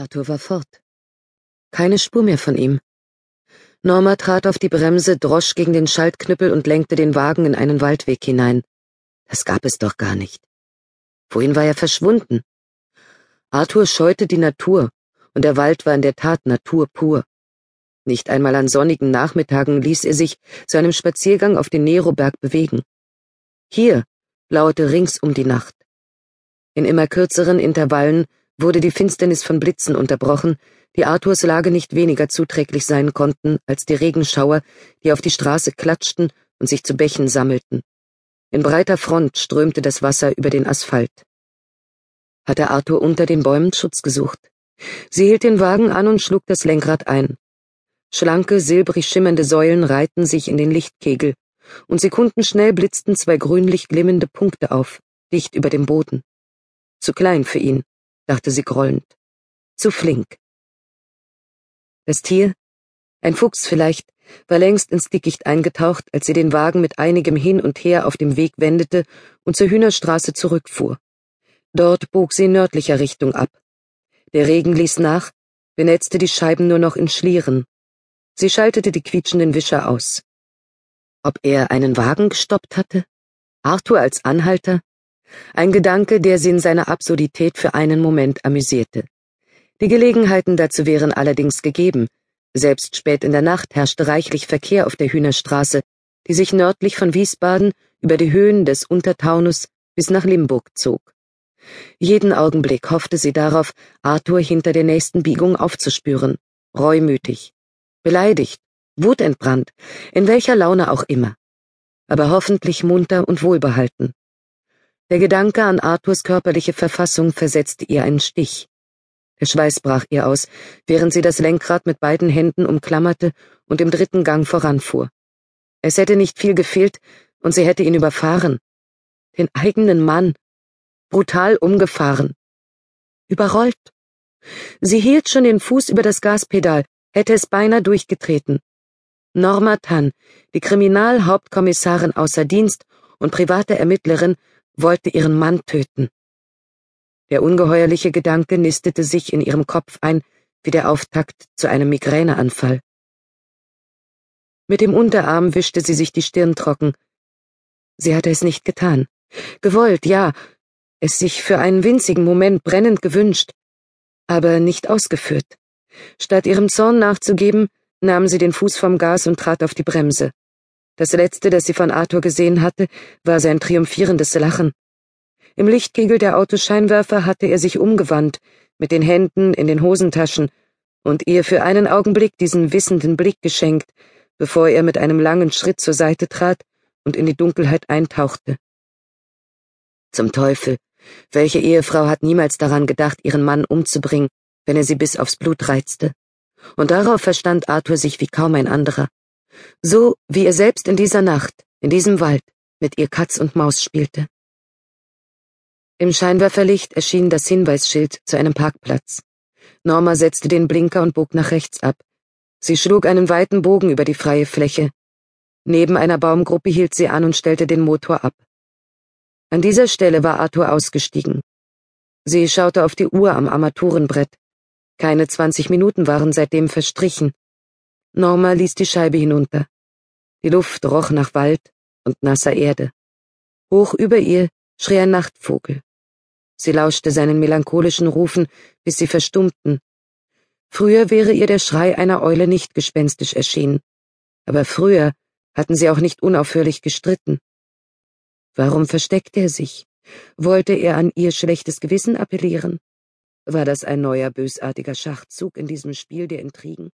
Arthur war fort. Keine Spur mehr von ihm. Norma trat auf die Bremse, drosch gegen den Schaltknüppel und lenkte den Wagen in einen Waldweg hinein. Das gab es doch gar nicht. Wohin war er verschwunden? Arthur scheute die Natur, und der Wald war in der Tat Natur pur. Nicht einmal an sonnigen Nachmittagen ließ er sich zu einem Spaziergang auf den Neroberg bewegen. Hier lauerte ringsum die Nacht. In immer kürzeren Intervallen wurde die Finsternis von Blitzen unterbrochen, die Arthurs Lage nicht weniger zuträglich sein konnten als die Regenschauer, die auf die Straße klatschten und sich zu Bächen sammelten. In breiter Front strömte das Wasser über den Asphalt. Hatte Arthur unter den Bäumen Schutz gesucht. Sie hielt den Wagen an und schlug das Lenkrad ein. Schlanke, silbrig schimmernde Säulen reihten sich in den Lichtkegel, und sekundenschnell blitzten zwei grünlich glimmende Punkte auf, dicht über dem Boden. Zu klein für ihn, dachte sie grollend. Zu flink. Das Tier, ein Fuchs vielleicht, war längst ins Dickicht eingetaucht, als sie den Wagen mit einigem Hin und Her auf dem Weg wendete und zur Hühnerstraße zurückfuhr. Dort bog sie in nördlicher Richtung ab. Der Regen ließ nach, benetzte die Scheiben nur noch in Schlieren. Sie schaltete die quietschenden Wischer aus. Ob er einen Wagen gestoppt hatte? Arthur als Anhalter? Ein Gedanke, der sie in seiner Absurdität für einen Moment amüsierte. Die Gelegenheiten dazu wären allerdings gegeben. Selbst spät in der Nacht herrschte reichlich Verkehr auf der Hühnerstraße, die sich nördlich von Wiesbaden über die Höhen des Untertaunus bis nach Limburg zog. Jeden Augenblick hoffte sie darauf, Arthur hinter der nächsten Biegung aufzuspüren, reumütig, beleidigt, wutentbrannt, in welcher Laune auch immer, aber hoffentlich munter und wohlbehalten. Der Gedanke an Arthurs körperliche Verfassung versetzte ihr einen Stich. Der Schweiß brach ihr aus, während sie das Lenkrad mit beiden Händen umklammerte und im dritten Gang voranfuhr. Es hätte nicht viel gefehlt, und sie hätte ihn überfahren. Den eigenen Mann. Brutal umgefahren. Überrollt. Sie hielt schon den Fuß über das Gaspedal, hätte es beinahe durchgetreten. Norma Tann, die Kriminalhauptkommissarin außer Dienst und private Ermittlerin, wollte ihren Mann töten. Der ungeheuerliche Gedanke nistete sich in ihrem Kopf ein, wie der Auftakt zu einem Migräneanfall. Mit dem Unterarm wischte sie sich die Stirn trocken. Sie hatte es nicht getan. Gewollt, ja, es sich für einen winzigen Moment brennend gewünscht, aber nicht ausgeführt. Statt ihrem Zorn nachzugeben, nahm sie den Fuß vom Gas und trat auf die Bremse. Das letzte, das sie von Arthur gesehen hatte, war sein triumphierendes Lachen. Im Lichtkegel der Autoscheinwerfer hatte er sich umgewandt, mit den Händen in den Hosentaschen, und ihr für einen Augenblick diesen wissenden Blick geschenkt, bevor er mit einem langen Schritt zur Seite trat und in die Dunkelheit eintauchte. Zum Teufel, welche Ehefrau hat niemals daran gedacht, ihren Mann umzubringen, wenn er sie bis aufs Blut reizte? Und darauf verstand Arthur sich wie kaum ein anderer. So wie er selbst in dieser Nacht, in diesem Wald, mit ihr Katz und Maus spielte. Im Scheinwerferlicht erschien das Hinweisschild zu einem Parkplatz. Norma setzte den Blinker und bog nach rechts ab. Sie schlug einen weiten Bogen über die freie Fläche. Neben einer Baumgruppe hielt sie an und stellte den Motor ab. An dieser Stelle war Arthur ausgestiegen. Sie schaute auf die Uhr am Armaturenbrett. Keine zwanzig Minuten waren seitdem verstrichen. Norma ließ die Scheibe hinunter. Die Luft roch nach Wald und nasser Erde. Hoch über ihr schrie ein Nachtvogel. Sie lauschte seinen melancholischen Rufen, bis sie verstummten. Früher wäre ihr der Schrei einer Eule nicht gespenstisch erschienen. Aber früher hatten sie auch nicht unaufhörlich gestritten. Warum versteckte er sich? Wollte er an ihr schlechtes Gewissen appellieren? War das ein neuer bösartiger Schachzug in diesem Spiel der Intrigen?